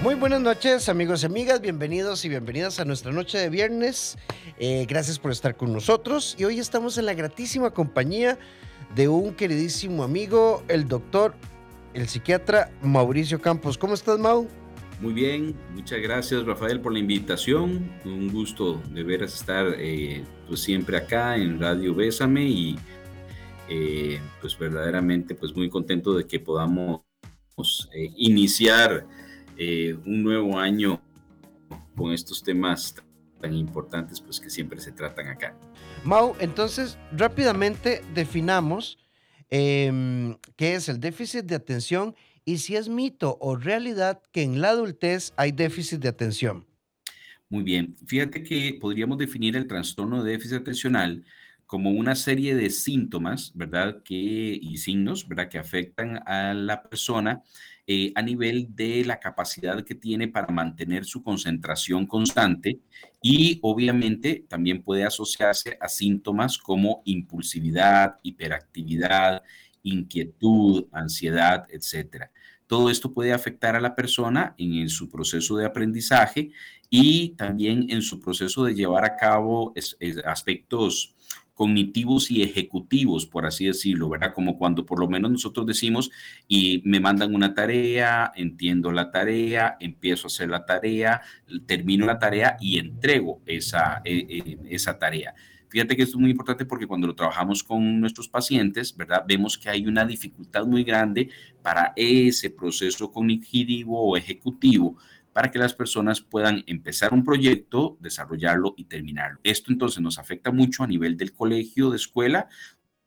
Muy buenas noches amigos y amigas, bienvenidos y bienvenidas a nuestra noche de viernes. Eh, gracias por estar con nosotros y hoy estamos en la gratísima compañía de un queridísimo amigo, el doctor, el psiquiatra Mauricio Campos. ¿Cómo estás, Mau? Muy bien, muchas gracias Rafael por la invitación. Un gusto de veras estar eh, pues siempre acá en Radio Bésame y eh, pues verdaderamente pues muy contento de que podamos iniciar eh, un nuevo año con estos temas tan importantes pues que siempre se tratan acá. Mau, entonces rápidamente definamos em, qué es el déficit de atención y si es mito o realidad que en la adultez hay déficit de atención. Muy bien, fíjate que podríamos definir el trastorno de déficit atencional como una serie de síntomas, ¿verdad? Que, y signos, ¿verdad? Que afectan a la persona eh, a nivel de la capacidad que tiene para mantener su concentración constante y obviamente también puede asociarse a síntomas como impulsividad, hiperactividad, inquietud, ansiedad, etc. Todo esto puede afectar a la persona en su proceso de aprendizaje y también en su proceso de llevar a cabo aspectos cognitivos y ejecutivos, por así decirlo, ¿verdad? Como cuando por lo menos nosotros decimos y me mandan una tarea, entiendo la tarea, empiezo a hacer la tarea, termino la tarea y entrego esa, e, e, esa tarea. Fíjate que esto es muy importante porque cuando lo trabajamos con nuestros pacientes, ¿verdad? Vemos que hay una dificultad muy grande para ese proceso cognitivo o ejecutivo para que las personas puedan empezar un proyecto, desarrollarlo y terminarlo. Esto entonces nos afecta mucho a nivel del colegio, de escuela,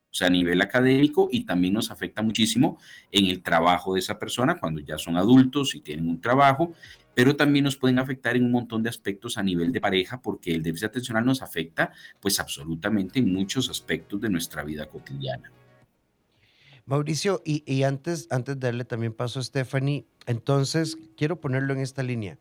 o sea, a nivel académico y también nos afecta muchísimo en el trabajo de esa persona cuando ya son adultos y tienen un trabajo, pero también nos pueden afectar en un montón de aspectos a nivel de pareja porque el déficit atencional nos afecta pues absolutamente en muchos aspectos de nuestra vida cotidiana. Mauricio, y, antes, antes de darle también paso a Stephanie, entonces quiero ponerlo en esta línea.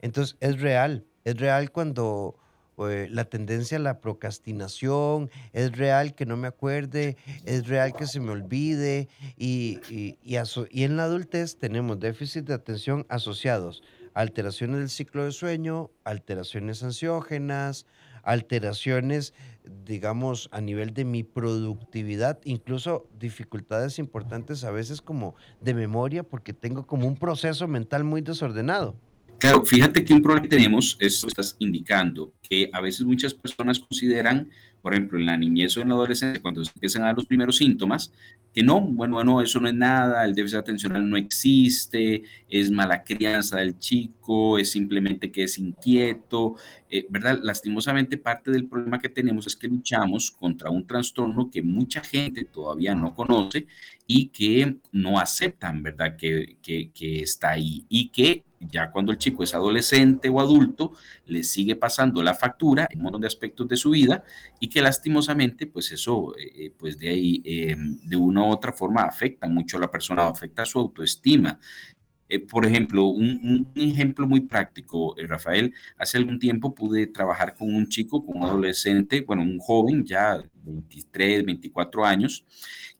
Entonces, es real, es real cuando eh, la tendencia a la procrastinación, es real que no me acuerde, es real que se me olvide, y, y, y en la adultez tenemos déficit de atención asociados alteraciones del ciclo de sueño, alteraciones ansiógenas, alteraciones, digamos, a nivel de mi productividad, incluso dificultades importantes a veces como de memoria, porque tengo como un proceso mental muy desordenado. Claro, fíjate que un problema que tenemos, esto estás indicando, que a veces muchas personas consideran, por ejemplo, en la niñez o en la adolescencia, cuando se empiezan a dar los primeros síntomas, que no, bueno, bueno, eso no es nada, el déficit atencional no existe, es mala crianza del chico, es simplemente que es inquieto, eh, ¿verdad? Lastimosamente parte del problema que tenemos es que luchamos contra un trastorno que mucha gente todavía no conoce y que no aceptan, ¿verdad? Que, que, que está ahí y que ya cuando el chico es adolescente o adulto, le sigue pasando la factura en un montón de aspectos de su vida y que lastimosamente, pues eso, eh, eh, pues de ahí, eh, de una u otra forma afecta mucho a la persona, afecta a su autoestima. por ejemplo, un, ejemplo muy práctico, Rafael, hace algún tiempo pude trabajar con un chico, con un adolescente, bueno, un joven ya 23, 24 años,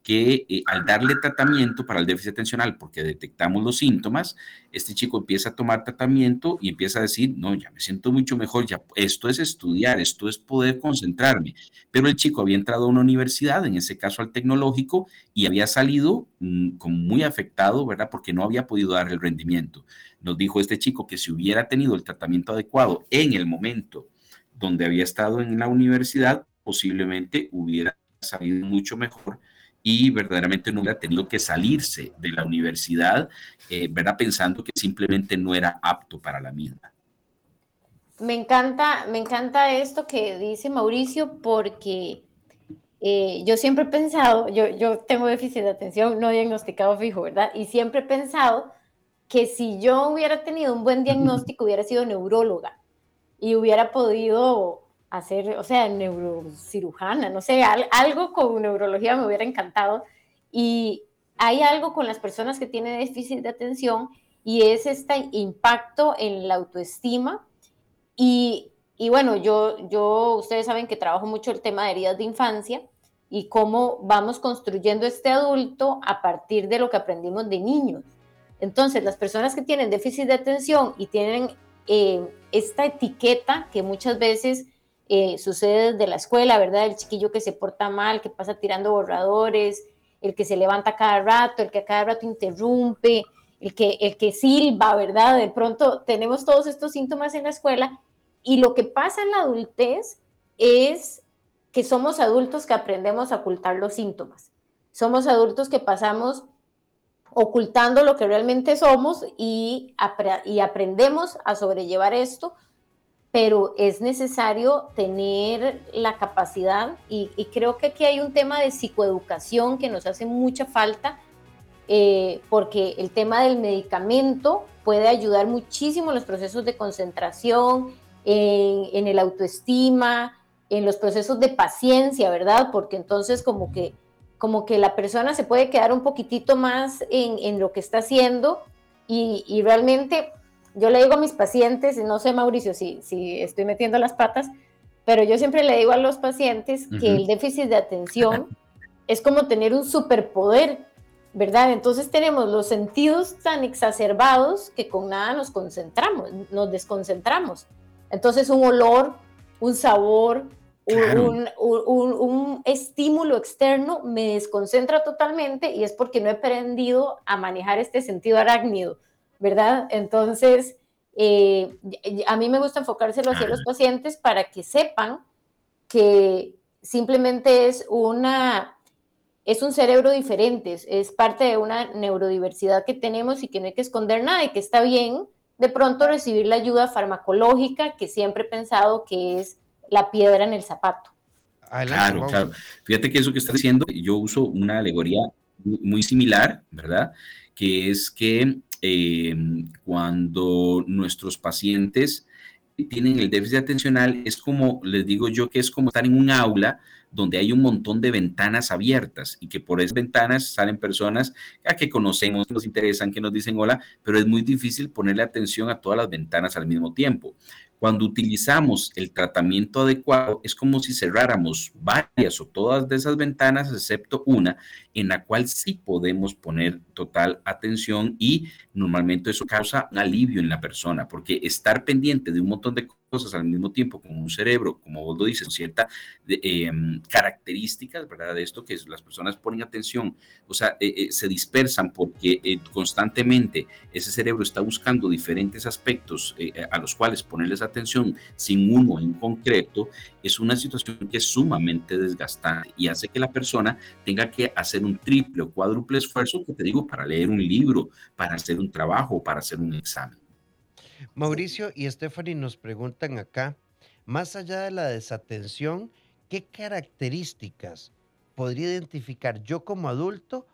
que eh, al darle tratamiento para el déficit atencional, porque detectamos los síntomas, este chico empieza a tomar tratamiento y empieza a decir, no, ya me siento mucho mejor, ya esto es estudiar, esto es poder concentrarme. Pero el chico había entrado a una universidad, en ese caso al tecnológico, y había salido mm, como muy afectado, ¿verdad? Porque no había podido dar el rendimiento. Nos dijo este chico que si hubiera tenido el tratamiento adecuado en el momento donde había estado en la universidad, posiblemente hubiera salido mucho mejor y verdaderamente no hubiera tenido que salirse de la universidad, eh, ¿verdad? Pensando que simplemente no era apto para la misma. Me encanta, me encanta esto que dice Mauricio porque eh, yo siempre he pensado, yo, yo tengo déficit de atención no diagnosticado fijo, ¿verdad? Y siempre he pensado que si yo hubiera tenido un buen diagnóstico, hubiera sido neuróloga y hubiera podido hacer, o sea, neurocirujana, no sé, algo con neurología me hubiera encantado. Y hay algo con las personas que tienen déficit de atención y es este impacto en la autoestima. Y, y bueno, yo, yo, ustedes saben que trabajo mucho el tema de heridas de infancia y cómo vamos construyendo este adulto a partir de lo que aprendimos de niños. Entonces, las personas que tienen déficit de atención y tienen eh, esta etiqueta que muchas veces eh, sucede desde la escuela, ¿verdad? El chiquillo que se porta mal, que pasa tirando borradores, el que se levanta cada rato, el que a cada rato interrumpe, el que, el que silba, ¿verdad? De pronto tenemos todos estos síntomas en la escuela y lo que pasa en la adultez es que somos adultos que aprendemos a ocultar los síntomas. Somos adultos que pasamos ocultando lo que realmente somos y, y aprendemos a sobrellevar esto, pero es necesario tener la capacidad y, creo que aquí hay un tema de psicoeducación que nos hace mucha falta, eh, porque el tema del medicamento puede ayudar muchísimo en los procesos de concentración, en, en el autoestima, en los procesos de paciencia, ¿verdad? Porque entonces como que como que la persona se puede quedar un poquitito más en, lo que está haciendo y, realmente yo le digo a mis pacientes, no sé Mauricio si, si estoy metiendo las patas, pero yo siempre le digo a los pacientes que el déficit de atención es como tener un superpoder, ¿verdad? Entonces tenemos los sentidos tan exacerbados que con nada nos concentramos, nos desconcentramos. Entonces un olor, un sabor, un, estímulo externo me desconcentra totalmente y es porque no he aprendido a manejar este sentido arácnido, ¿verdad? Entonces, eh, a mí me gusta enfocárselo hacia los pacientes para que sepan que simplemente es una es un cerebro diferente, es parte de una neurodiversidad que tenemos y que no hay que esconder nada y que está bien de pronto recibir la ayuda farmacológica que siempre he pensado que es la piedra en el zapato. claro, claro. Fíjate que eso que está diciendo, yo uso una alegoría muy similar, ¿verdad? Que es que eh, cuando nuestros pacientes tienen el déficit atencional, es como, les digo yo, que es como estar en un aula donde hay un montón de ventanas abiertas y que por esas ventanas salen personas a que conocemos, que nos interesan, que nos dicen hola, pero es muy difícil ponerle atención a todas las ventanas al mismo tiempo. Cuando utilizamos el tratamiento adecuado, es como si cerráramos varias o todas de esas ventanas, excepto una, en la cual sí podemos poner total atención y normalmente eso causa un alivio en la persona, porque estar pendiente de un montón de cosas al mismo tiempo con un cerebro, como vos lo dices, ciertas em, características, ¿verdad? De esto que las personas ponen atención, o sea, eh, eh, se dispersan porque eh, constantemente ese cerebro está buscando diferentes aspectos a los cuales ponerles atención sin uno en concreto, es una situación que es sumamente desgastante y hace que la persona tenga que hacer un triple o cuádruple esfuerzo, que te digo, para leer un libro, para hacer un trabajo, para hacer un examen. Mauricio y Stephanie nos preguntan acá, más allá de la desatención, ¿qué características podría identificar yo como adulto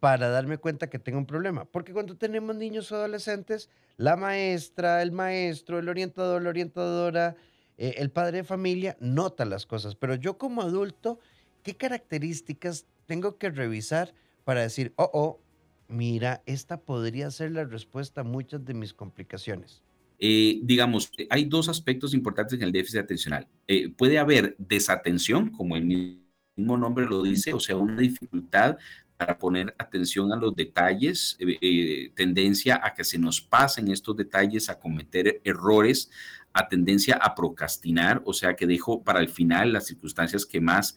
para darme cuenta que tengo un problema? Porque cuando tenemos niños o adolescentes, la maestra, el maestro, el orientador, la orientadora, eh, el padre de familia nota las cosas, pero yo como adulto, ¿qué características tengo que revisar para decir, oh, oh, mira, esta podría ser la respuesta a muchas de mis complicaciones. Eh, digamos, hay dos aspectos importantes en el déficit atencional. Eh, puede haber desatención, como el mismo nombre lo dice, o sea, una dificultad para poner atención a los detalles, eh, tendencia a que se nos pasen estos detalles, a cometer errores, a tendencia a procrastinar, o sea que dejo para el final las circunstancias que más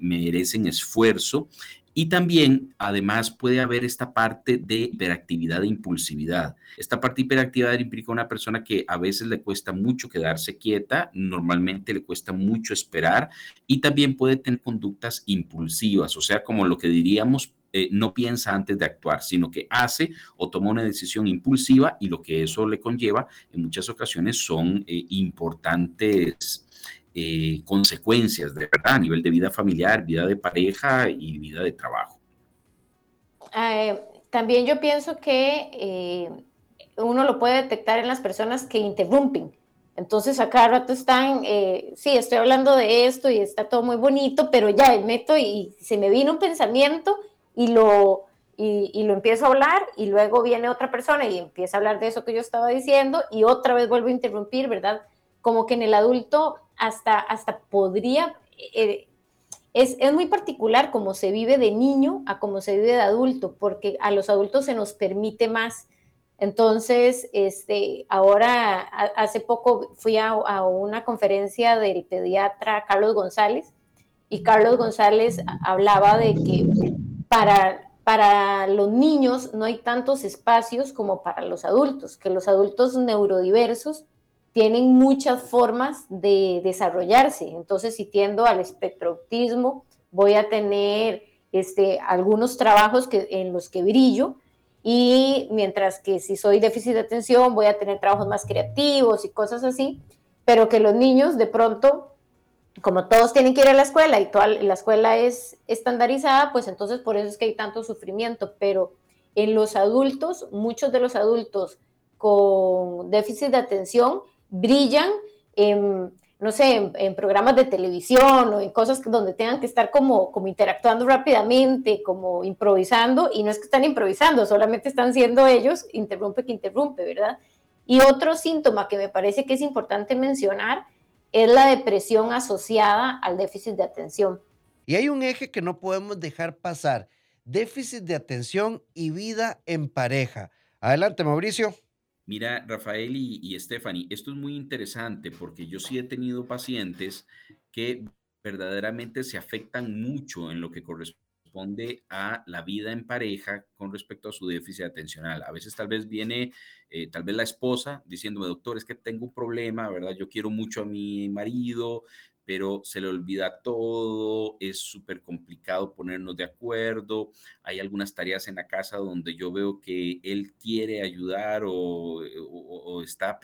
merecen esfuerzo y también, además, puede haber esta parte de hiperactividad e impulsividad. Esta parte de hiperactividad implica una persona que a veces le cuesta mucho quedarse quieta, normalmente le cuesta mucho esperar y también puede tener conductas impulsivas, o sea, como lo que diríamos eh, no piensa antes de actuar, sino que hace o toma una decisión impulsiva y lo que eso le conlleva en muchas ocasiones son eh, importantes eh, consecuencias de verdad a nivel de vida familiar, vida de pareja y vida de trabajo. Eh, también yo pienso que eh, uno lo puede detectar en las personas que interrumpen. Entonces, a cada rato están, sí, estoy hablando de esto y está todo muy bonito, pero ya meto y se me vino un pensamiento y lo, y, y, lo empiezo a hablar y luego viene otra persona y empieza a hablar de eso que yo estaba diciendo y otra vez vuelvo a interrumpir, ¿verdad? Como que en el adulto hasta, hasta podría, eh, es, es, muy particular cómo se vive de niño a cómo se vive de adulto, porque a los adultos se nos permite más. Entonces, este, ahora, hace poco fui a, a una conferencia del pediatra Carlos González y Carlos González hablaba de que para, para los niños no hay tantos espacios como para los adultos, que los adultos neurodiversos tienen muchas formas de desarrollarse. Entonces, si tiendo al espectro autismo, voy a tener este, algunos trabajos que, en los que brillo, y mientras que si soy déficit de atención, voy a tener trabajos más creativos y cosas así, pero que los niños de pronto, como todos tienen que ir a la escuela y toda la escuela es estandarizada, pues entonces por eso es que hay tanto sufrimiento, pero en los adultos, muchos de los adultos con déficit de atención brillan en, no sé, en, programas de televisión o en cosas donde tengan que estar como, como interactuando rápidamente, como improvisando, y no es que están improvisando, solamente están siendo ellos, interrumpe que interrumpe, ¿verdad? Y otro síntoma que me parece que es importante mencionar es la depresión asociada al déficit de atención. Y hay un eje que no podemos dejar pasar, déficit de atención y vida en pareja. Adelante, Mauricio. Mira, Rafael y, Stephanie, esto es muy interesante porque yo sí he tenido pacientes que verdaderamente se afectan mucho en lo que corresponde a la vida en pareja con respecto a su déficit atencional. A veces tal vez viene, eh, tal vez la esposa diciéndome, doctor, es que tengo un problema, ¿verdad? Yo quiero mucho a mi marido, pero se le olvida todo, es súper complicado ponernos de acuerdo, hay algunas tareas en la casa donde yo veo que él quiere ayudar o, o, está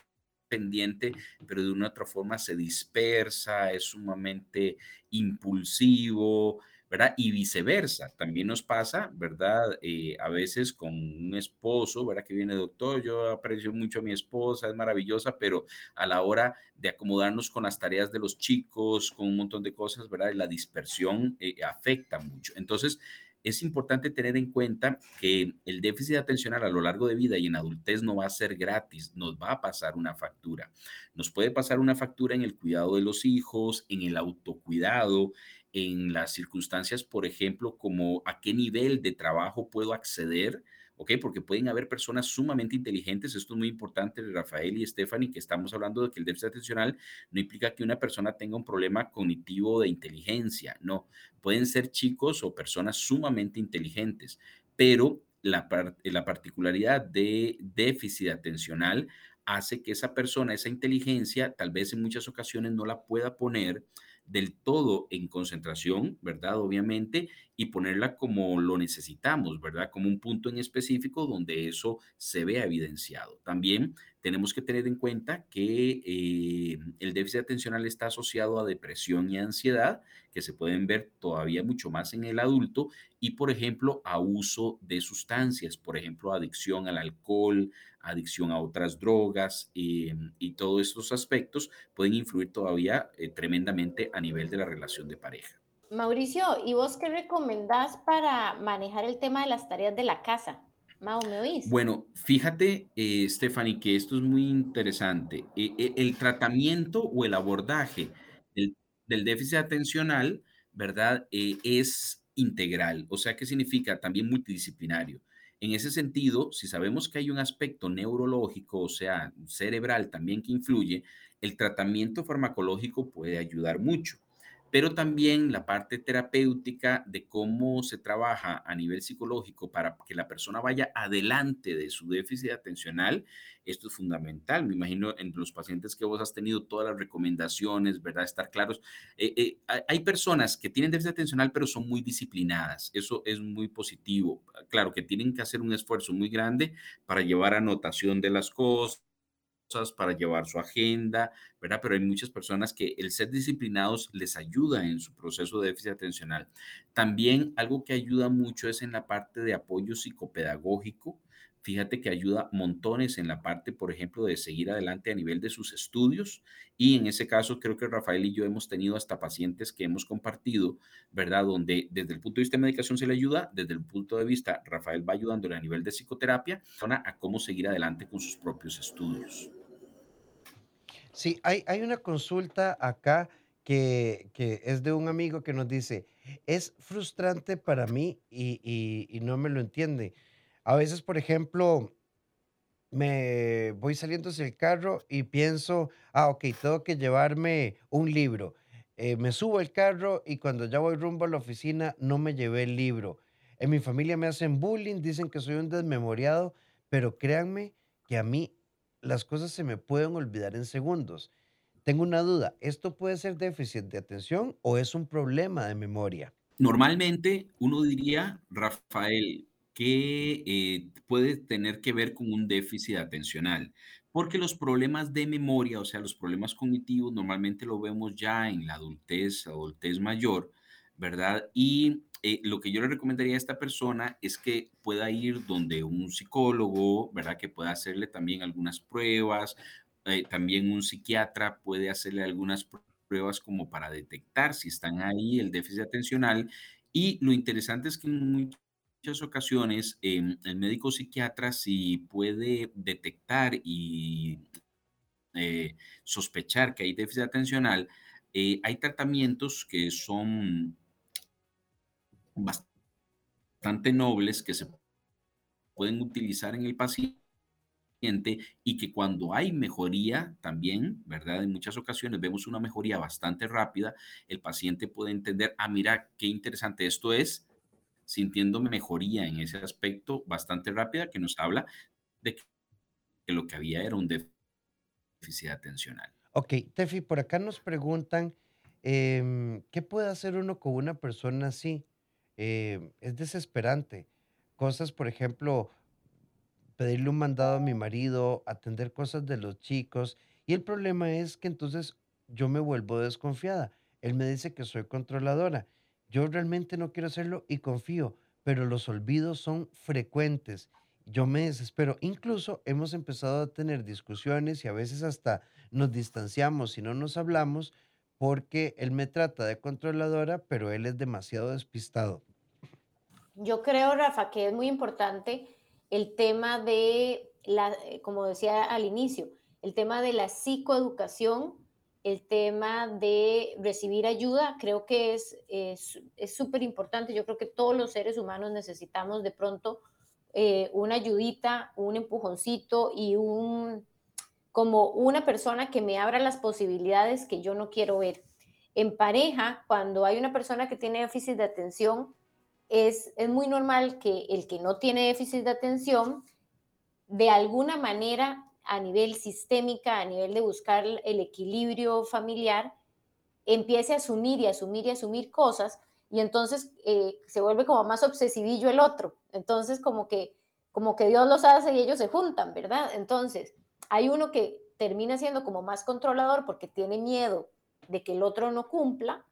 pendiente, pero de una otra forma se dispersa, es sumamente impulsivo, Y viceversa, también nos pasa, ¿verdad? Eh, a veces con un esposo, ¿verdad? Que viene, doctor, yo aprecio mucho a mi esposa, es maravillosa, pero a la hora de acomodarnos con las tareas de los chicos, con un montón de cosas, ¿verdad? La dispersión eh, afecta mucho. Entonces, es importante tener en cuenta que el déficit atencional a lo largo de vida y en adultez no va a ser gratis, nos va a pasar una factura. Nos puede pasar una factura en el cuidado de los hijos, en el autocuidado, en las circunstancias, por ejemplo, como a qué nivel de trabajo puedo acceder, ¿ok? Porque pueden haber personas sumamente inteligentes, esto es muy importante, Rafael y Stephanie, que estamos hablando de que el déficit atencional no implica que una persona tenga un problema cognitivo de inteligencia, no, pueden ser chicos o personas sumamente inteligentes, pero la, la particularidad de déficit atencional hace que esa persona, esa inteligencia, tal vez en muchas ocasiones no la pueda poner del todo en concentración, ¿verdad? Obviamente, y ponerla como lo necesitamos, ¿verdad? Como un punto en específico donde eso se vea evidenciado. También tenemos que tener en cuenta que eh, el déficit atencional está asociado a depresión y ansiedad, que se pueden ver todavía mucho más en el adulto, y por ejemplo, a uso de sustancias, por ejemplo, adicción al alcohol, adicción a otras drogas eh, y todos estos aspectos pueden influir todavía eh, tremendamente a nivel de la relación de pareja. Mauricio, ¿y vos qué recomendás para manejar el tema de las tareas de la casa? Mau, ¿me oís? Bueno, fíjate, eh, Stephanie, que esto es muy interesante. el tratamiento o el abordaje del, del déficit atencional, ¿verdad? es integral, o sea, ¿qué significa? También multidisciplinario. En ese sentido, si sabemos que hay un aspecto neurológico, o sea, cerebral también que influye, el tratamiento farmacológico puede ayudar mucho pero también la parte terapéutica de cómo se trabaja a nivel psicológico para que la persona vaya adelante de su déficit atencional, esto es fundamental. Me imagino en los pacientes que vos has tenido todas las recomendaciones, ¿verdad? Estar claros. Eh, eh, hay personas que tienen déficit atencional, pero son muy disciplinadas. Eso es muy positivo. Claro que tienen que hacer un esfuerzo muy grande para llevar anotación de las cosas para llevar su agenda, ¿verdad? Pero hay muchas personas que el ser disciplinados les ayuda en su proceso de déficit atencional. También algo que ayuda mucho es en la parte de apoyo psicopedagógico, Fíjate que ayuda montones en la parte, por ejemplo, de seguir adelante a nivel de sus estudios. Y en ese caso, creo que Rafael y yo hemos tenido hasta pacientes que hemos compartido, ¿verdad? Donde desde el punto de vista de medicación se le ayuda, desde el punto de vista, Rafael va ayudándole a nivel de psicoterapia, a cómo seguir adelante con sus propios estudios. Sí, hay, hay una consulta acá que, que es de un amigo que nos dice, es frustrante para mí y, y- y no me lo entiende. A veces, por ejemplo, me voy saliendo hacia el carro y pienso, ah, ok, tengo que llevarme un libro. Eh, me subo al carro y cuando ya voy rumbo a la oficina no me llevé el libro. En mi familia me hacen bullying, dicen que soy un desmemoriado, pero créanme que a mí las cosas se me pueden olvidar en segundos. Tengo una duda, ¿esto puede ser déficit de atención o es un problema de memoria? Normalmente uno diría, Rafael, que eh, puede tener que ver con un déficit atencional, porque los problemas de memoria, o sea, los problemas cognitivos, normalmente lo vemos ya en la adultez, adultez mayor, ¿verdad? Y eh, lo que yo le recomendaría a esta persona es que pueda ir donde un psicólogo, ¿verdad? Que pueda hacerle también algunas pruebas, eh, también un psiquiatra puede hacerle algunas pruebas como para detectar si están ahí el déficit atencional. Y lo interesante es que en muchas ocasiones em, el médico psiquiatra si puede detectar y eh, sospechar que hay déficit atencional, eh, hay tratamientos que son bastante nobles que se pueden utilizar en el paciente y que cuando hay mejoría también, ¿verdad? En muchas ocasiones vemos una mejoría bastante rápida, el paciente puede entender, ah, mira, qué interesante esto es, sintiendo mejoría en ese aspecto bastante rápida que nos habla de que lo que había era un déficit atencional. Ok, Tefi, por acá nos preguntan, em, ¿qué puede hacer uno con una persona así? Em, es desesperante. Cosas, por ejemplo, pedirle un mandado a mi marido, atender cosas de los chicos. Y el problema es que entonces yo me vuelvo desconfiada. Él me dice que soy controladora. Yo realmente no quiero hacerlo y confío, pero los olvidos son frecuentes. Yo me desespero. Incluso hemos empezado a tener discusiones y a veces hasta nos distanciamos y no nos hablamos porque él me trata de controladora, pero él es demasiado despistado. Yo creo, Rafa, que es muy importante el tema de, la, eh, como decía al inicio, el tema de la psicoeducación, el tema de recibir ayuda, creo que es súper es, importante. Yo creo que todos los seres humanos necesitamos de pronto eh, una ayudita, un empujoncito y un como una persona que me abra las posibilidades que yo no quiero ver. En pareja, cuando hay una persona que tiene déficit de atención, es, es muy normal que el que no tiene déficit de atención, de alguna manera, a nivel sistémica, a nivel de buscar el equilibrio familiar, empiece a asumir y asumir y asumir cosas y entonces eh, se vuelve como más obsesivillo el otro. Entonces como que, como que Dios los hace y ellos se juntan, ¿verdad? Entonces hay uno que termina siendo como más controlador porque tiene miedo de que el otro no cumpla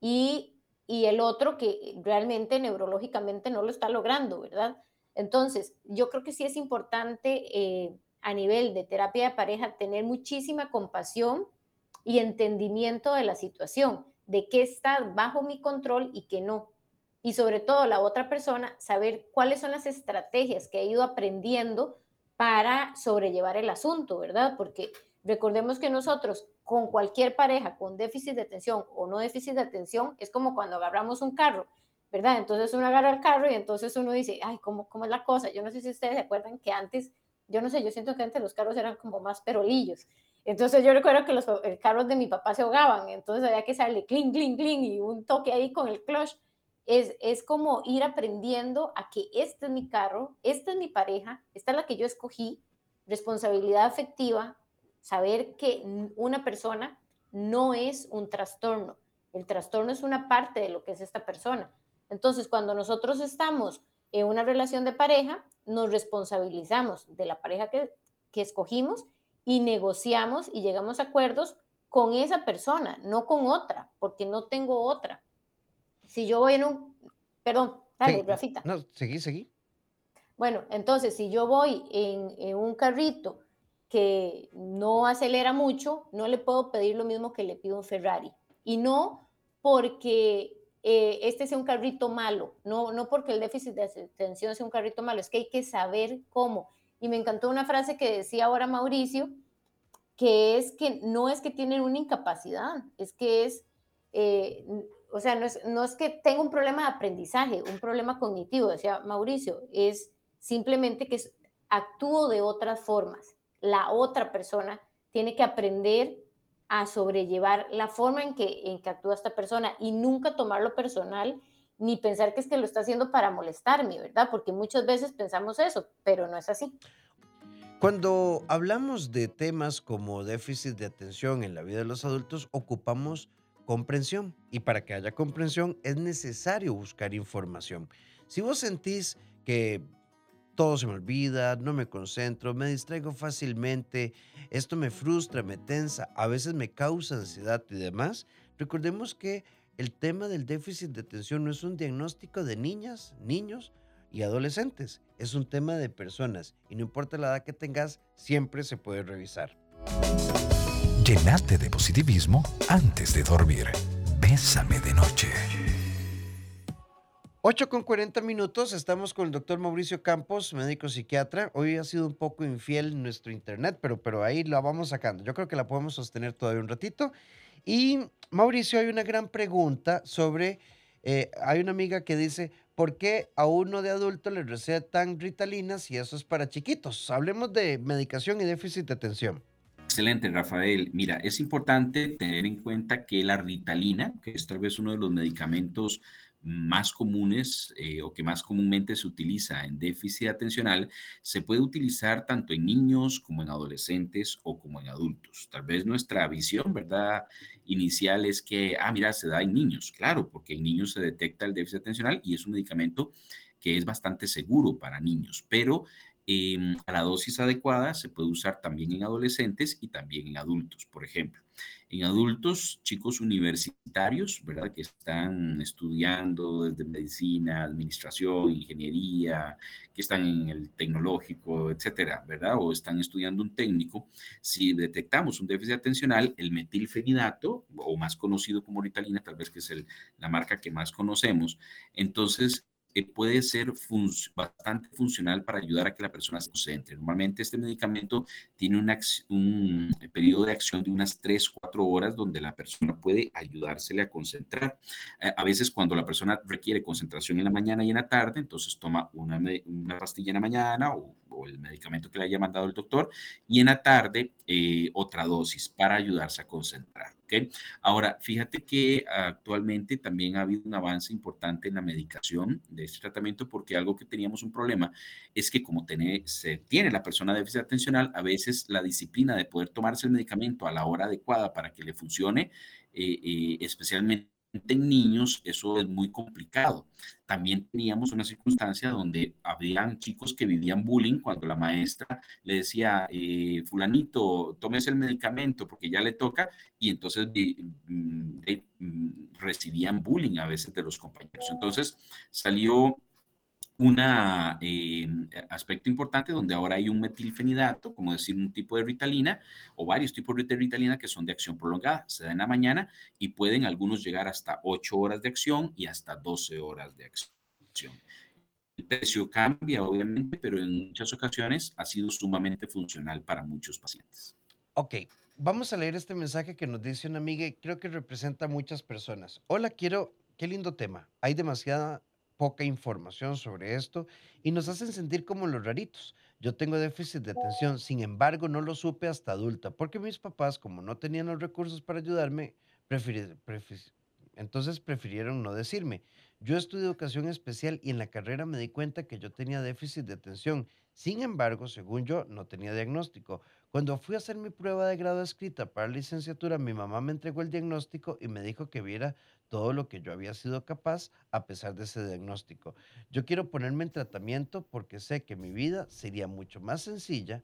y y el otro que realmente neurológicamente no lo está logrando, ¿verdad? Entonces, yo creo que sí es importante eh, a nivel de terapia de pareja tener muchísima compasión y entendimiento de la situación, de qué está bajo mi control y qué no. Y sobre todo la otra persona, saber cuáles son las estrategias que ha ido aprendiendo para sobrellevar el asunto, ¿verdad? Porque recordemos que nosotros con cualquier pareja con déficit de atención o no déficit de atención, es como cuando agarramos un carro, ¿verdad? Entonces uno agarra el carro y entonces uno dice, ay, ¿cómo, cómo es la cosa? Yo no sé si ustedes se acuerdan que antes, yo no sé, yo siento que antes los carros eran como más perolillos. Entonces yo recuerdo que los carros de mi papá se ahogaban, entonces había que salir clink, clink, clink y un toque ahí con el clutch. Es, es como ir aprendiendo a que este es mi carro, esta es mi pareja, esta es la que yo escogí, responsabilidad afectiva, saber que una persona no es un trastorno. El trastorno es una parte de lo que es esta persona. Entonces, cuando nosotros estamos en una relación de pareja, nos responsabilizamos de la pareja que, que escogimos y negociamos y llegamos a acuerdos con esa persona, no con otra, porque no tengo otra. Si yo voy en un... Perdón, dale, Rafita. No, seguí, seguí. Bueno, entonces, si yo voy en, en un carrito que no acelera mucho, no le puedo pedir lo mismo que le pido un Ferrari. Y no porque eh, este sea un carrito malo, no, no porque el déficit de atención sea un carrito malo, es que hay que saber cómo. Y me encantó una frase que decía ahora Mauricio, que es que no es que tienen una incapacidad, es que es eh, o sea, no es, no es que tenga un problema de aprendizaje, un problema cognitivo, decía Mauricio, es simplemente que actúo de otras formas. La otra persona tiene que aprender a sobrellevar la forma en que, en que actúa esta persona y nunca tomarlo personal ni pensar que es que lo está haciendo para molestarme, ¿verdad? Porque muchas veces pensamos eso, pero no es así. Cuando hablamos de temas como déficit de atención en la vida de los adultos, ocupamos comprensión. Y para que haya comprensión es necesario buscar información. Si vos sentís que todo se me olvida, no me concentro, me distraigo fácilmente, esto me frustra, me tensa, a veces me causa ansiedad y demás, recordemos que el tema del déficit de atención no es un diagnóstico de niñas, niños y adolescentes, es un tema de personas y no importa la edad que tengas, siempre se puede revisar. Llenate de positivismo antes de dormir. Bésame de noche. 8 con 40 minutos, estamos con el doctor Mauricio Campos, médico psiquiatra. Hoy ha sido un poco infiel nuestro internet, pero, pero ahí la vamos sacando. Yo creo que la podemos sostener todavía un ratito. Y Mauricio, hay una gran pregunta sobre, eh, hay una amiga que dice, ¿por qué a uno de adulto le recetan ritalinas y eso es para chiquitos? Hablemos de medicación y déficit de atención. Excelente, Rafael. Mira, es importante tener en cuenta que la ritalina, que es tal vez uno de los medicamentos más comunes eh, o que más comúnmente se utiliza en déficit atencional, se puede utilizar tanto en niños como en adolescentes o como en adultos. Tal vez nuestra visión, ¿verdad? Inicial es que, ah, mira, se da en niños, claro, porque en niños se detecta el déficit atencional y es un medicamento que es bastante seguro para niños, pero Em, a la dosis adecuada se puede usar también en adolescentes y también en adultos, por ejemplo. En adultos, chicos universitarios, ¿verdad? Que están estudiando desde medicina, administración, ingeniería, que están en el tecnológico, etcétera, ¿verdad? O están estudiando un técnico. Si detectamos un déficit atencional, el metilfenidato, o más conocido como Ritalina, tal vez que es la marca que más conocemos, entonces puede ser bastante funcional para ayudar a que la persona se concentre. Normalmente este medicamento tiene un periodo de acción de unas 3, 4 horas donde la persona puede ayudársele a concentrar. Eh, a veces cuando la persona requiere concentración en la mañana y en la tarde, entonces toma una, una pastilla en la mañana o, el medicamento que le haya mandado el doctor y en la tarde eh, otra dosis para ayudarse a concentrar. Ahora, fíjate que actualmente también ha habido un avance importante en la medicación de este tratamiento porque algo que teníamos un problema es que como tiene la persona déficit atencional, a veces la disciplina de poder tomarse el medicamento a la hora adecuada para que le funcione, eh, eh, especialmente en niños eso es muy complicado. También teníamos una circunstancia donde habían chicos que vivían bullying cuando la maestra le decía, eh, fulanito, tómese el medicamento porque ya le toca, y entonces mm, mm, recibían bullying a veces de los compañeros. Entonces salió un eh, aspecto importante donde ahora hay un metilfenidato, como decir, un tipo de ritalina o varios tipos de ritalina que son de acción prolongada. Se da en la mañana y pueden algunos llegar hasta 8 horas de acción y hasta 12 horas de acción. El precio cambia, obviamente, pero en muchas ocasiones ha sido sumamente funcional para muchos pacientes. Ok, vamos a leer este mensaje que nos dice una amiga y creo que representa a muchas personas. Hola, quiero, qué lindo tema. Hay demasiada poca información sobre esto y nos hacen sentir como los raritos. Yo tengo déficit de atención, sin embargo no lo supe hasta adulta, porque mis papás, como no tenían los recursos para ayudarme, entonces prefirieron no decirme. Yo estudié educación especial y en la carrera me di cuenta que yo tenía déficit de atención. Sin embargo, según yo, no tenía diagnóstico. Cuando fui a hacer mi prueba de grado escrita para licenciatura, mi mamá me entregó el diagnóstico y me dijo que viera todo lo que yo había sido capaz a pesar de ese diagnóstico. Yo quiero ponerme en tratamiento porque sé que mi vida sería mucho más sencilla.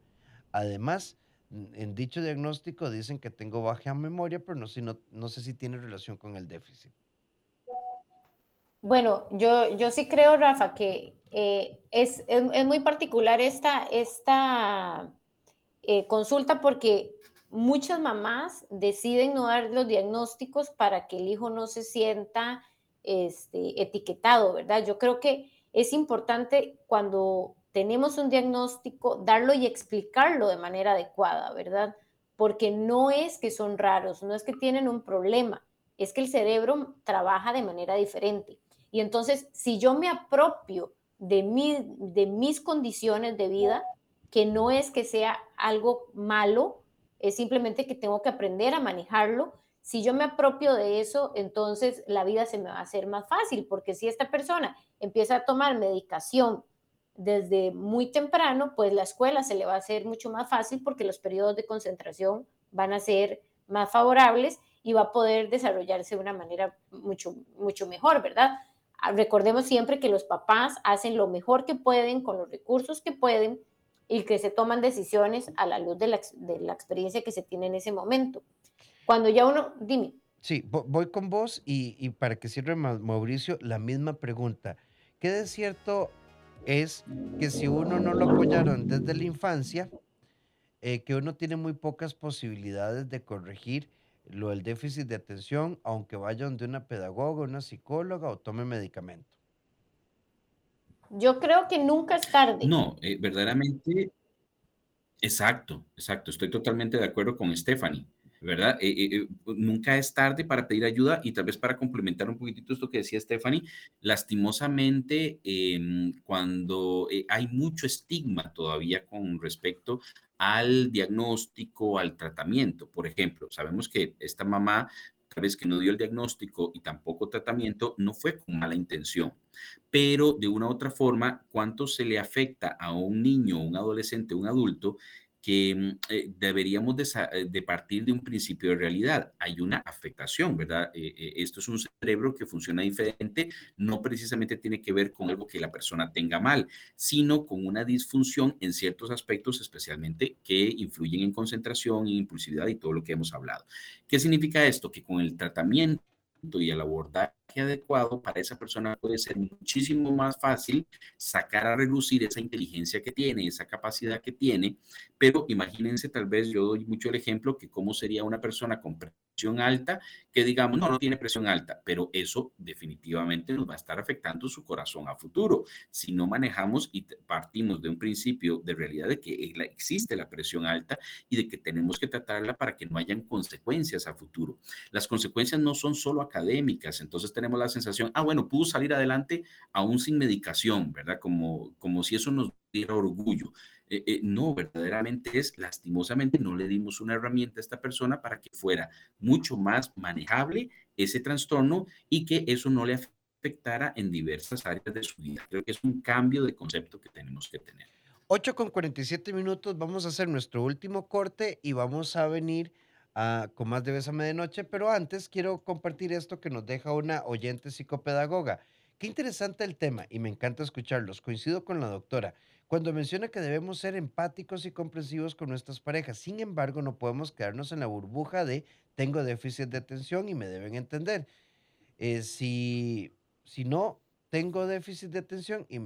Además, en dicho diagnóstico dicen que tengo baja memoria, pero no, no, sé si tiene relación con el déficit. Bueno, yo, yo sí creo, Rafa, que eh, es, es, muy particular esta, esta eh, consulta porque muchas mamás deciden no dar los diagnósticos para que el hijo no se sienta este, etiquetado, ¿verdad? Yo creo que es importante cuando tenemos un diagnóstico darlo y explicarlo de manera adecuada, ¿verdad? Porque no es que son raros, no es que tienen un problema, es que el cerebro trabaja de manera diferente. Y entonces, si yo me apropio de, mi, de mis condiciones de vida, que no es que sea algo malo, es simplemente que tengo que aprender a manejarlo. Si yo me apropio de eso, entonces la vida se me va a hacer más fácil, porque si esta persona empieza a tomar medicación desde muy temprano, pues la escuela se le va a hacer mucho más fácil porque los periodos de concentración van a ser más favorables y va a poder desarrollarse de una manera mucho, mucho mejor, ¿verdad? Ah, recordemos siempre que los papás hacen lo mejor que pueden con los recursos que pueden y que se toman decisiones a la luz de la, de la experiencia que se tiene en ese momento. Cuando ya uno, dime. Sí, voy con vos y, para que cierre Mauricio, la misma pregunta. ¿Qué de cierto es que si uno no lo apoyaron desde la infancia, eh, que uno tiene muy pocas posibilidades de corregir lo del déficit de atención, aunque vaya donde una pedagoga, una psicóloga o tome medicamento. Yo creo que nunca es tarde. No, eh, verdaderamente, exacto, exacto. Estoy totalmente de acuerdo con Stephanie. ¿verdad? Eh, eh, nunca es tarde para pedir ayuda y tal vez para complementar un poquitito esto que decía Stephanie, lastimosamente em, cuando hay mucho estigma todavía con respecto al diagnóstico, al tratamiento. Por ejemplo, sabemos que esta mamá tal vez que no dio el diagnóstico y tampoco tratamiento, no fue con mala intención, pero de una u otra forma, ¿cuánto se le afecta a un niño, un adolescente, un adulto que mm, eh, deberíamos eh, de, partir de un principio de realidad. Hay una afectación, ¿verdad? Eh, esto es un cerebro que funciona diferente, no precisamente tiene que ver con algo que la persona tenga mal, sino con una disfunción en ciertos aspectos, especialmente que influyen en concentración, en impulsividad y todo lo que hemos hablado. ¿Qué significa esto? Que con el tratamiento y el adecuado para esa persona puede ser muchísimo más fácil sacar a relucir esa inteligencia que tiene, esa capacidad que tiene, pero imagínense tal vez, yo doy mucho el ejemplo que cómo sería una persona con presión alta que digamos, no, no tiene presión alta, pero eso definitivamente nos va a estar afectando su corazón a futuro. Si no manejamos y partimos de un principio de realidad de que existe la presión alta y de que tenemos que tratarla para que no hayan consecuencias a futuro. Las consecuencias no son solo académicas, entonces tenemos la sensación, ah, bueno, pudo salir adelante aún sin medicación, ¿verdad? Como, como si eso nos diera orgullo. Eh, eh, no, verdaderamente es, lastimosamente, no le dimos una herramienta a esta persona para que fuera mucho más manejable ese trastorno y que eso no le afectara en diversas áreas de su vida. Creo que es un cambio de concepto que tenemos que tener. 8 con 47 minutos, vamos a hacer nuestro último corte y vamos a venir con más de Besa Medianoche, pero antes quiero compartir esto que nos deja una oyente psicopedagoga. Qué interesante el tema y me encanta escucharlos. Coincido con la doctora cuando menciona que debemos ser empáticos y comprensivos con nuestras parejas. Sin embargo, no podemos quedarnos en la burbuja de tengo déficit de atención y me deben entender. Eh, si, si no tengo déficit de atención y,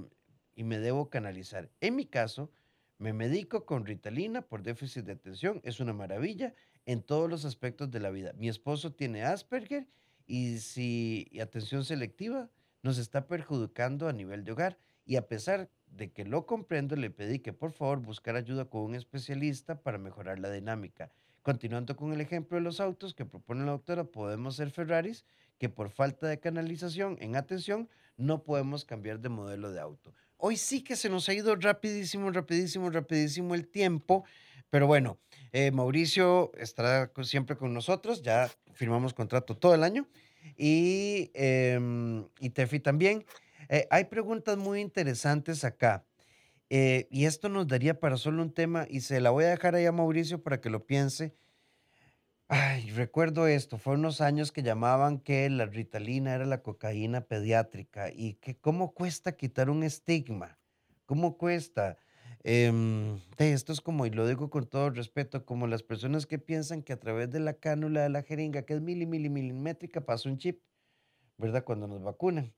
y me debo canalizar. En mi caso, me medico con Ritalina por déficit de atención. Es una maravilla en todos los aspectos de la vida. Mi esposo tiene Asperger y si atención selectiva nos está perjudicando a nivel de hogar. Y a pesar de que lo comprendo, le pedí que por favor buscara ayuda con un especialista para mejorar la dinámica. Continuando con el ejemplo de los autos que propone la doctora, podemos ser Ferraris que por falta de canalización en atención no podemos cambiar de modelo de auto. Hoy sí que se nos ha ido rapidísimo, rapidísimo, rapidísimo el tiempo. Pero bueno, eh, Mauricio estará siempre con nosotros, ya firmamos contrato todo el año y, em, y Tefi también. Eh, hay preguntas muy interesantes acá. Eh, y esto nos daría para solo un tema y se la voy a dejar ahí a Mauricio para que lo piense. Ay, recuerdo esto, fue unos años que llamaban que la ritalina era la cocaína pediátrica y que cómo cuesta quitar un estigma, cómo cuesta. Em, esto es como, y lo digo con todo respeto, como las personas que piensan que a través de la cánula de la jeringa, que es mili, mili, milimétrica, pasa un chip, ¿verdad? Cuando nos vacunan.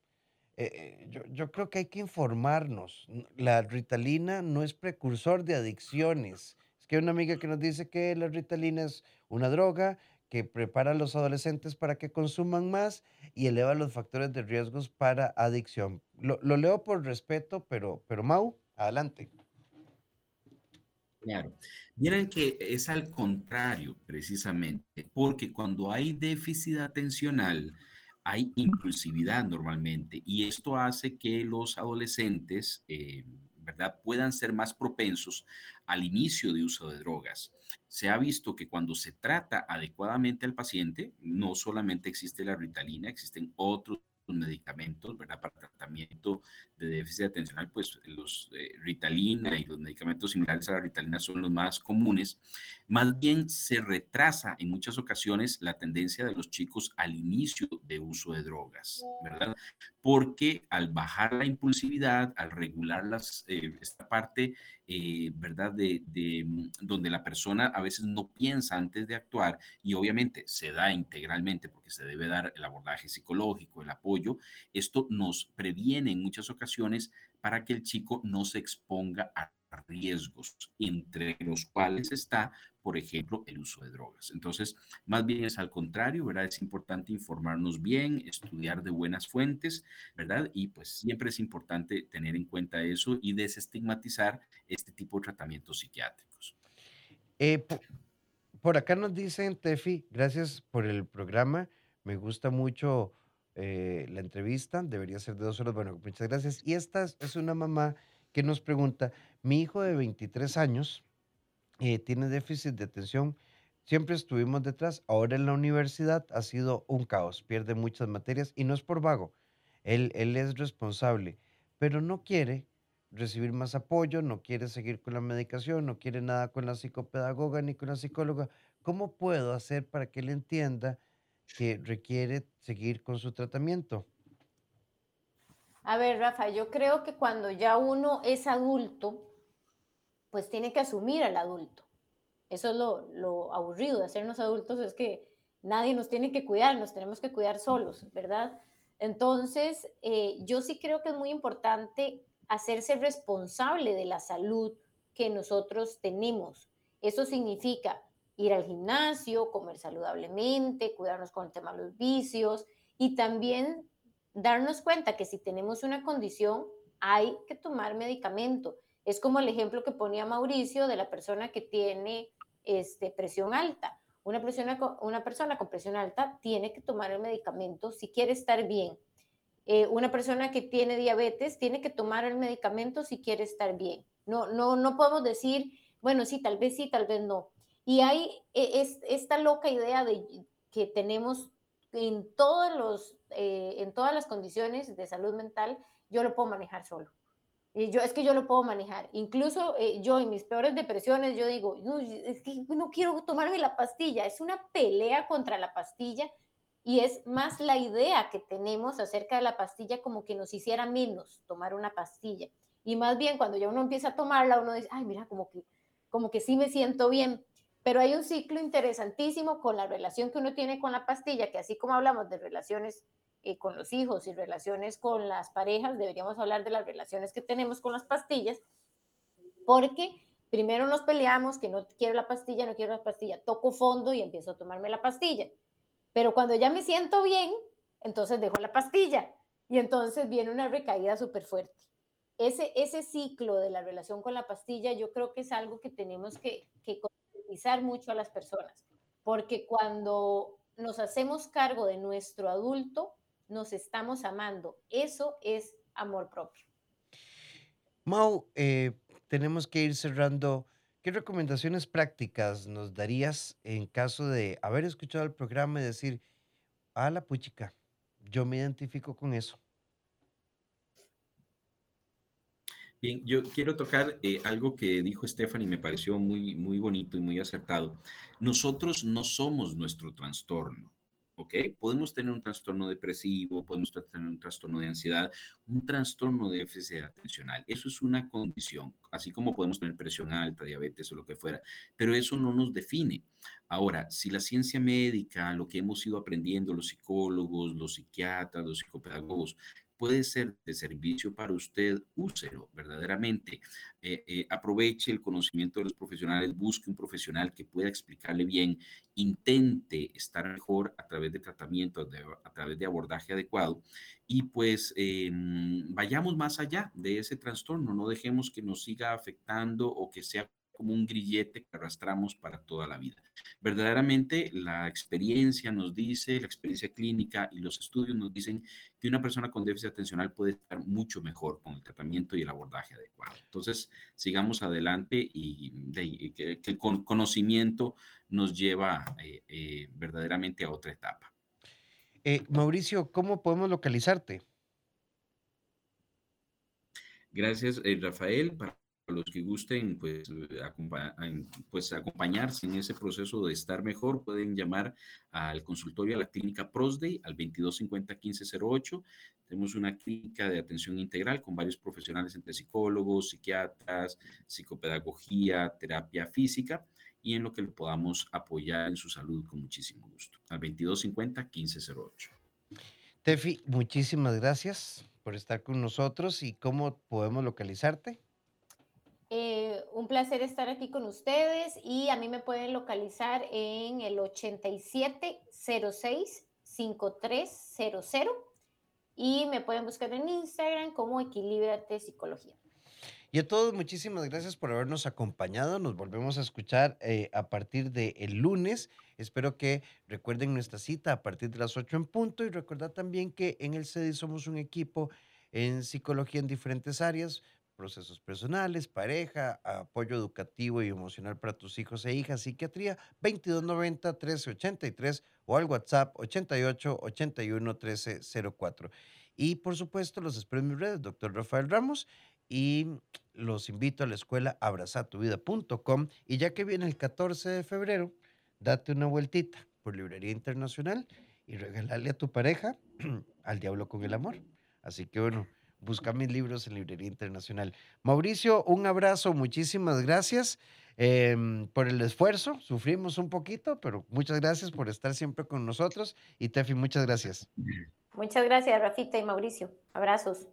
Eh, eh, yo, yo creo que hay que informarnos. La ritalina no es precursor de adicciones. Que hay una amiga que nos dice que la ritalina es una droga que prepara a los adolescentes para que consuman más y eleva los factores de riesgos para adicción. Lo, lo leo por respeto, pero, pero Mau, adelante. Claro. Miren que es al contrario, precisamente, porque cuando hay déficit atencional, hay impulsividad normalmente y esto hace que los adolescentes, eh, ¿verdad?, puedan ser más propensos al inicio de uso de drogas. Se ha visto que cuando se trata adecuadamente al paciente, no solamente existe la ritalina, existen otros medicamentos, ¿verdad? Para tratamiento de déficit atencional, pues los eh, Ritalina y los medicamentos similares a la Ritalina son los más comunes. Más bien se retrasa en muchas ocasiones la tendencia de los chicos al inicio de uso de drogas, ¿verdad? Porque al bajar la impulsividad, al regular las, eh, esta parte eh, ¿verdad? De, mm, donde la persona a veces no piensa antes de actuar y obviamente se da integralmente porque se debe dar el abordaje psicológico, el apoyo. Esto nos previene en muchas ocasiones para que el chico no se exponga a riesgos, entre los cuales está, por ejemplo, el uso de drogas. Entonces, más bien es al contrario, ¿verdad? Es importante informarnos bien, estudiar de buenas fuentes, ¿verdad? Y pues siempre es importante tener en cuenta eso y desestigmatizar este tipo de tratamientos psiquiátricos. Eh, por, acá nos dicen, Tefi, gracias por el programa, me gusta mucho eh, la entrevista, debería ser de dos horas, bueno, muchas gracias. Y esta es una mamá que nos pregunta, mi hijo de 23 años eh, tiene déficit de atención, siempre estuvimos detrás, ahora en la universidad ha sido un caos, pierde muchas materias y no es por vago, él, él es responsable, pero no quiere recibir más apoyo, no quiere seguir con la medicación, no quiere nada con la psicopedagoga ni con la psicóloga. ¿Cómo puedo hacer para que él entienda que requiere seguir con su tratamiento? A ver, Rafa, yo creo que cuando ya uno es adulto, pues tiene que asumir al adulto. Eso es lo, aburrido de hacernos adultos, es que nadie nos tiene que cuidar, nos tenemos que cuidar solos, ¿verdad? Entonces, eh, yo sí creo que es muy importante hacerse responsable de la salud que nosotros tenemos. Eso significa ir al gimnasio, comer saludablemente, cuidarnos con el tema de los vicios y también darnos cuenta que si tenemos una condición, hay que tomar medicamento. Es como el ejemplo que ponía Mauricio de la persona que tiene este, presión alta. Una persona, con presión alta tiene que tomar el medicamento si quiere estar bien. Eh, una persona que tiene diabetes tiene que tomar el medicamento si quiere estar bien. No, no, no podemos decir, bueno, sí, tal vez sí, tal vez no. Y hay e, es, esta loca idea de que tenemos en, todos los, eh, en todas las condiciones de salud mental, yo lo puedo manejar solo. Y yo, es que yo lo puedo manejar. Incluso eh, yo en mis peores depresiones, yo digo, no, es que no quiero tomarme la pastilla. Es una pelea contra la pastilla y es más la idea que tenemos acerca de la pastilla como que nos hiciera menos tomar una pastilla. Y más bien cuando ya uno empieza a tomarla, uno dice, ay, mira, como que, como que sí me siento bien. Pero hay un ciclo interesantísimo con la relación que uno tiene con la pastilla, que así como hablamos de relaciones eh, con los hijos y relaciones con las parejas, deberíamos hablar de las relaciones que tenemos con las pastillas, porque primero nos peleamos que no quiero la pastilla, no quiero la pastilla, toco fondo y empiezo a tomarme la pastilla. Pero cuando ya me siento bien, entonces dejo la pastilla y entonces viene una recaída súper fuerte. Ese, ese ciclo de la relación con la pastilla yo creo que es algo que tenemos que, que mucho a las personas, porque cuando nos hacemos cargo de nuestro adulto, nos estamos amando. Eso es amor propio. Mau, eh, tenemos que ir cerrando. ¿Qué recomendaciones prácticas nos darías en caso de haber escuchado el programa y decir, a la puchica, yo me identifico con eso? Bien, yo quiero tocar eh, algo que dijo Stephanie me pareció muy, muy bonito y muy acertado. Nosotros no somos nuestro trastorno. ¿ok? Podemos tener un trastorno depresivo, podemos tener un trastorno de ansiedad, un trastorno de déficit atencional. Eso es una condición, así como podemos tener presión alta, diabetes o lo que fuera, pero eso no nos define. Ahora, si la ciencia médica, lo que hemos ido aprendiendo los psicólogos, los psiquiatras, los psicopedagogos, puede ser de servicio para usted, úselo verdaderamente. Eh, eh, aproveche el conocimiento de los profesionales, busque un profesional que pueda explicarle bien, intente estar mejor a través de tratamientos, a través de abordaje adecuado y pues em, vayamos más allá de ese trastorno, no dejemos que nos siga afectando o que sea como un grillete que arrastramos para toda la vida. Verdaderamente la experiencia nos dice, la experiencia clínica y los estudios nos dicen que una persona con déficit atencional puede estar mucho mejor con el tratamiento y el abordaje adecuado. Entonces, sigamos adelante y, que, el conocimiento nos lleva eh, eh, verdaderamente a otra etapa. Eh, Mauricio, ¿cómo podemos localizarte? Gracias, Rafael. Para los que gusten pues, pues acompañarse en ese proceso de estar mejor, pueden llamar al consultorio a la clínica Prosday al 2250-1508. Tenemos una clínica de atención integral con varios profesionales entre psicólogos, psiquiatras, psicopedagogía, terapia física y en lo que le podamos apoyar en su salud con muchísimo gusto. Al 2250-1508. Tefi, muchísimas gracias por estar con nosotros y cómo podemos localizarte. Eh, un placer estar aquí con ustedes y a mí me pueden localizar en el 8706-5300 y me pueden buscar en Instagram como Equilibrate Psicología. Y a todos, muchísimas gracias por habernos acompañado. Nos volvemos a escuchar eh, a partir del el lunes. Espero que recuerden nuestra cita a partir de las 8 en punto y recordad también que en el CEDI somos un equipo en psicología en diferentes áreas procesos personales, pareja, apoyo educativo y emocional para tus hijos e hijas, psiquiatría 2290-1383 o al WhatsApp 88 81 1304. Y por supuesto, los espero en mis redes, doctor Rafael Ramos, y los invito a la escuela abrazatuvida.com. Y ya que viene el 14 de febrero, date una vueltita por Librería Internacional y regálale a tu pareja al diablo con el amor. Así que bueno busca mis libros en Librería Internacional. Mauricio, un abrazo, muchísimas gracias em, por el esfuerzo. Sufrimos un poquito, pero muchas gracias por estar siempre con nosotros. Y Tefi, muchas gracias. Muchas gracias, Rafita y Mauricio. Abrazos.